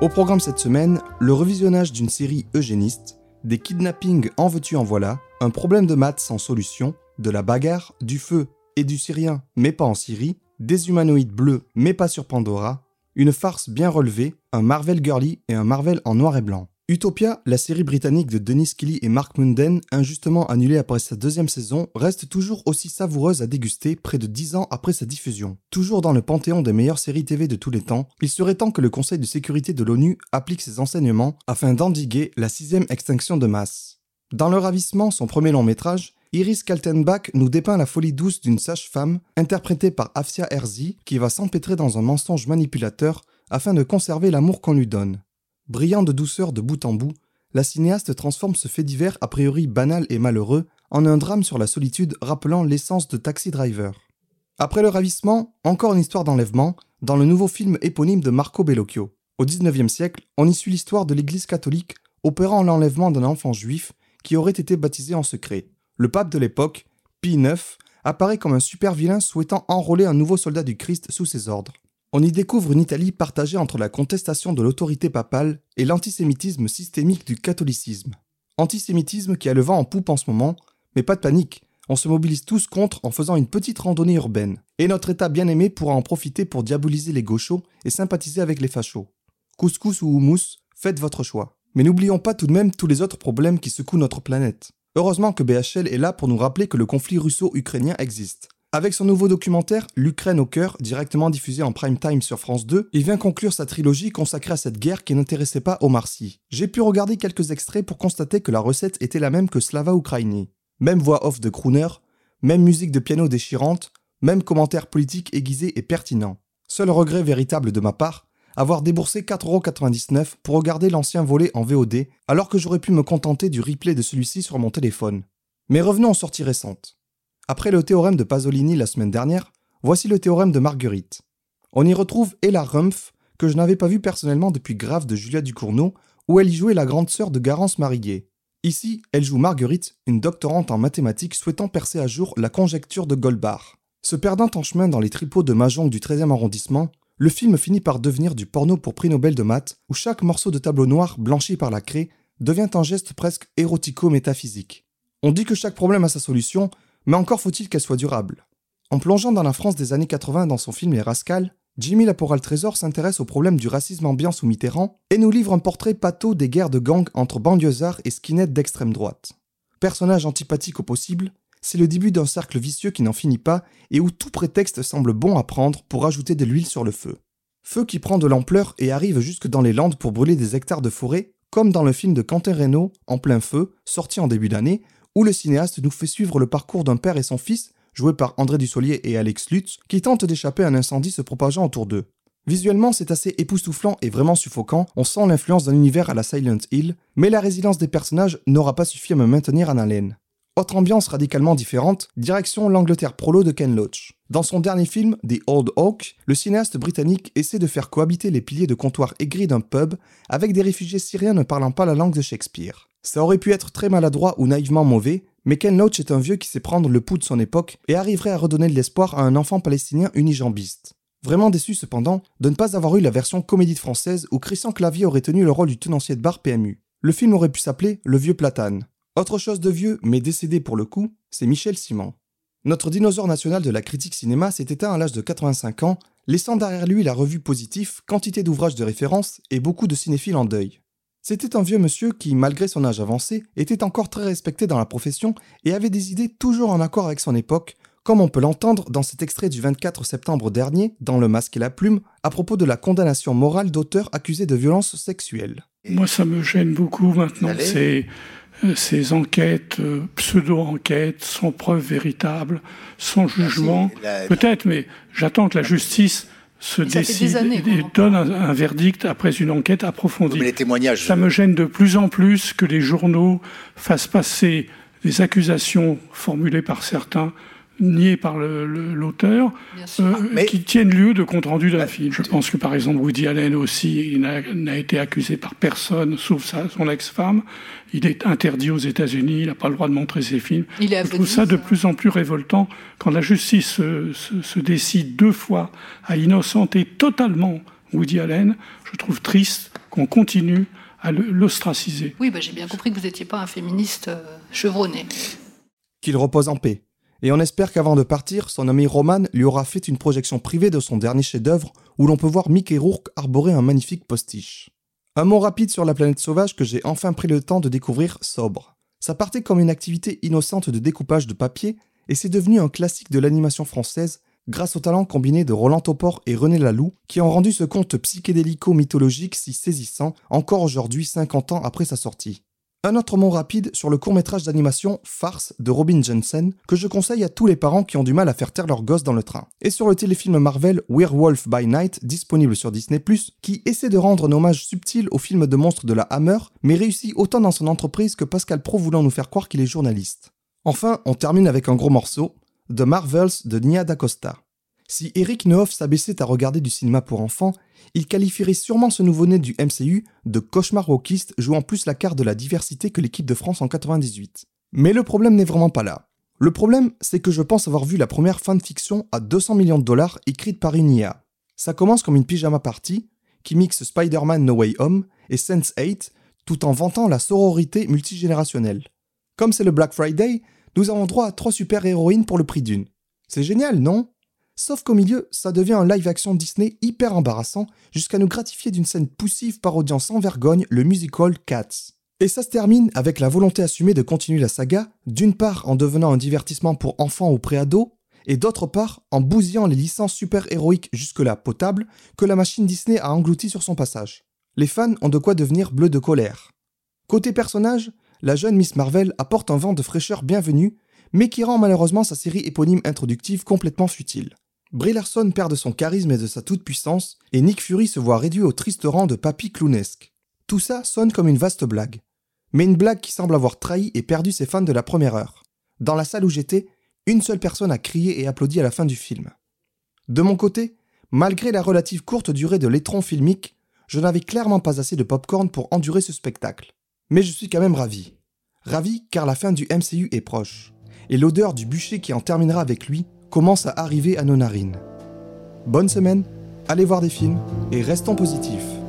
Au programme cette semaine, le revisionnage d'une série eugéniste, des kidnappings en veux-tu en voilà, un problème de maths sans solution, de la bagarre, du feu et du syrien, mais pas en Syrie, des humanoïdes bleus, mais pas sur Pandora, une farce bien relevée, un Marvel girly et un Marvel en noir et blanc. Utopia, la série britannique de Dennis Kelly et Mark Munden, injustement annulée après sa deuxième saison, reste toujours aussi savoureuse à déguster près de 10 ans après sa diffusion. Toujours dans le panthéon des meilleures séries TV de tous les temps, il serait temps que le Conseil de sécurité de l'ONU applique ses enseignements afin d'endiguer la sixième extinction de masse. Dans Le Ravissement, son premier long métrage, Iris Kaltenbach nous dépeint la folie douce d'une sage-femme, interprétée par Afsia Herzi, qui va s'empêtrer dans un mensonge manipulateur afin de conserver l'amour qu'on lui donne. Brillant de douceur de bout en bout, la cinéaste transforme ce fait divers a priori banal et malheureux en un drame sur la solitude rappelant l'essence de Taxi Driver. Après le ravissement, encore une histoire d'enlèvement, dans le nouveau film éponyme de Marco Bellocchio. Au XIXe siècle, on y suit l'histoire de l'Église catholique opérant l'enlèvement d'un enfant juif qui aurait été baptisé en secret. Le pape de l'époque, Pie IX, apparaît comme un super vilain souhaitant enrôler un nouveau soldat du Christ sous ses ordres. On y découvre une Italie partagée entre la contestation de l'autorité papale et l'antisémitisme systémique du catholicisme. Antisémitisme qui a le vent en poupe en ce moment, mais pas de panique, on se mobilise tous contre en faisant une petite randonnée urbaine. Et notre État bien-aimé pourra en profiter pour diaboliser les gauchos et sympathiser avec les fachos. Couscous ou houmous, faites votre choix. Mais n'oublions pas tout de même tous les autres problèmes qui secouent notre planète. Heureusement que BHL est là pour nous rappeler que le conflit russo-ukrainien existe. Avec son nouveau documentaire L'Ukraine au cœur, directement diffusé en prime time sur France 2, il vient conclure sa trilogie consacrée à cette guerre qui n'intéressait pas Omar Sy. J'ai pu regarder quelques extraits pour constater que la recette était la même que Slava Ukraini. Même voix off de crooner, même musique de piano déchirante, même commentaire politique aiguisé et pertinent. Seul regret véritable de ma part, avoir déboursé 4,99€ pour regarder l'ancien volet en VOD, alors que j'aurais pu me contenter du replay de celui-ci sur mon téléphone. Mais revenons aux sorties récentes. Après le théorème de Pasolini la semaine dernière, voici le théorème de Marguerite. On y retrouve Ella Rumpf, que je n'avais pas vue personnellement depuis Grave de Julia Ducournau, où elle y jouait la grande sœur de Garance Mariguet. Ici, elle joue Marguerite, une doctorante en mathématiques souhaitant percer à jour la conjecture de Goldbach. Se perdant en chemin dans les tripots de Mahjong du 13e arrondissement, le film finit par devenir du porno pour prix Nobel de maths, où chaque morceau de tableau noir blanchi par la craie devient un geste presque érotico-métaphysique. On dit que chaque problème a sa solution, mais encore faut-il qu'elle soit durable. En plongeant dans la France des années 80 dans son film Les Rascals, Jimmy Laporal Trésor s'intéresse au problème du racisme ambiant sous Mitterrand et nous livre un portrait pâteau des guerres de gang entre banlieusards et skinheads d'extrême droite. Personnage antipathique au possible, c'est le début d'un cercle vicieux qui n'en finit pas et où tout prétexte semble bon à prendre pour ajouter de l'huile sur le feu. Feu qui prend de l'ampleur et arrive jusque dans les Landes pour brûler des hectares de forêt, comme dans le film de Quentin Reynaud, En plein feu, sorti en début d'année, où le cinéaste nous fait suivre le parcours d'un père et son fils, joués par André Dussolier et Alex Lutz, qui tentent d'échapper à un incendie se propageant autour d'eux. Visuellement, c'est assez époustouflant et vraiment suffocant, on sent l'influence d'un univers à la Silent Hill, mais la résilience des personnages n'aura pas suffi à me maintenir en haleine. Autre ambiance radicalement différente, direction l'Angleterre prolo de Ken Loach. Dans son dernier film, The Old Oak, le cinéaste britannique essaie de faire cohabiter les piliers de comptoir aigris d'un pub avec des réfugiés syriens ne parlant pas la langue de Shakespeare. Ça aurait pu être très maladroit ou naïvement mauvais, mais Ken Loach est un vieux qui sait prendre le pouls de son époque et arriverait à redonner de l'espoir à un enfant palestinien unijambiste. Vraiment déçu cependant de ne pas avoir eu la version comédie française où Christian Clavier aurait tenu le rôle du tenancier de bar PMU. Le film aurait pu s'appeler Le Vieux Platane. Autre chose de vieux, mais décédé pour le coup, c'est Michel Simon. Notre dinosaure national de la critique cinéma s'est éteint à l'âge de 85 ans, laissant derrière lui la revue Positif, quantité d'ouvrages de référence et beaucoup de cinéphiles en deuil. C'était un vieux monsieur qui, malgré son âge avancé, était encore très respecté dans la profession et avait des idées toujours en accord avec son époque, comme on peut l'entendre dans cet extrait du 24 septembre dernier, dans Le Masque et la Plume, à propos de la condamnation morale d'auteurs accusés de violences sexuelles. Moi, ça me gêne beaucoup maintenant, ces, euh, ces enquêtes, euh, pseudo-enquêtes, sans preuve véritable, sans jugement. Peut-être, mais j'attends que la justice se décide et donne un, verdict après une enquête approfondie. Mais les témoignages. Ça me gêne de plus en plus que les journaux fassent passer des accusations formulées par certains nié par l'auteur, euh, qui tiennent lieu de compte rendu d'un film. Je pense que par exemple Woody Allen aussi n'a été accusé par personne, sauf sa, son ex-femme. Il est interdit aux États-Unis, il n'a pas le droit de montrer ses films. Il Je trouve ça de plus en plus révoltant quand la justice se, se décide deux fois à innocenter totalement Woody Allen. Je trouve triste qu'on qu'on continue à l'ostraciser. Oui, bah, j'ai bien compris que vous n'étiez pas un féministe euh, chevronné. Qu'il repose en paix. Et on espère qu'avant de partir, son ami Roman lui aura fait une projection privée de son dernier chef-d'œuvre où l'on peut voir Mickey Rourke arborer un magnifique postiche. Un mot rapide sur la planète sauvage que j'ai enfin pris le temps de découvrir sobre. Ça partait comme une activité innocente de découpage de papier et c'est devenu un classique de l'animation française grâce au talent combiné de Roland Topor et René Laloux, qui ont rendu ce conte psychédélico-mythologique si saisissant encore aujourd'hui 50 ans après sa sortie. Un autre mot rapide sur le court-métrage d'animation Farce de Robin Jensen, que je conseille à tous les parents qui ont du mal à faire taire leurs gosses dans le train. Et sur le téléfilm Marvel Werewolf by Night, disponible sur Disney+, qui essaie de rendre un hommage subtil au film de monstres de la Hammer, mais réussit autant dans son entreprise que Pascal Pro voulant nous faire croire qu'il est journaliste. Enfin, on termine avec un gros morceau, The Marvels de Nia DaCosta. Si Eric Nehoff s'abaissait à regarder du cinéma pour enfants, il qualifierait sûrement ce nouveau-né du MCU de cauchemar rockiste jouant plus la carte de la diversité que l'équipe de France en 98. Mais le problème n'est vraiment pas là. Le problème, c'est que je pense avoir vu la première fanfiction à 200 millions de dollars écrite par une IA. Ça commence comme une pyjama party qui mixe Spider-Man No Way Home et Sense8 tout en vantant la sororité multigénérationnelle. Comme c'est le Black Friday, nous avons droit à trois super-héroïnes pour le prix d'une. C'est génial, non? Sauf qu'au milieu, ça devient un live-action Disney hyper embarrassant, jusqu'à nous gratifier d'une scène poussive parodiant sans vergogne le musical Cats. Et ça se termine avec la volonté assumée de continuer la saga, d'une part en devenant un divertissement pour enfants ou préados, et d'autre part en bousillant les licences super-héroïques jusque-là potables que la machine Disney a englouties sur son passage. Les fans ont de quoi devenir bleus de colère. Côté personnage, la jeune Miss Marvel apporte un vent de fraîcheur bienvenu, mais qui rend malheureusement sa série éponyme introductive complètement futile. Brie Larson perd de son charisme et de sa toute-puissance, et Nick Fury se voit réduit au triste rang de papy clownesque. Tout ça sonne comme une vaste blague. Mais une blague qui semble avoir trahi et perdu ses fans de la première heure. Dans la salle où j'étais, une seule personne a crié et applaudi à la fin du film. De mon côté, malgré la relative courte durée de l'étron filmique, je n'avais clairement pas assez de popcorn pour endurer ce spectacle. Mais je suis quand même ravi. Ravi car la fin du MCU est proche, et l'odeur du bûcher qui en terminera avec lui commence à arriver à nos narines. Bonne semaine, allez voir des films et restons positifs.